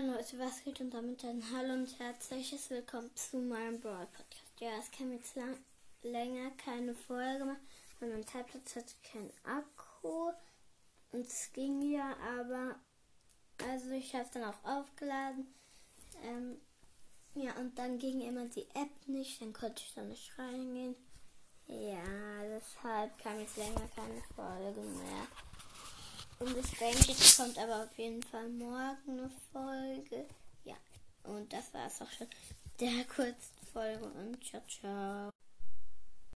Moin Leute, was geht und damit ein Hallo und herzliches Willkommen zu meinem Brawl Podcast. Ja, es kam jetzt lang, länger keine Folge mehr, weil mein Tablet hatte keinen Akku und es ging ja, aber also ich habe dann auch aufgeladen. Ähm, ja, und dann ging immer die App nicht, dann konnte ich da nicht reingehen. Ja, deshalb kam jetzt länger keine Folge mehr. Und ich denke, es kommt aber auf jeden Fall morgen eine Folge. Und das war es auch schon. Der kurzen Folge und ciao, ciao.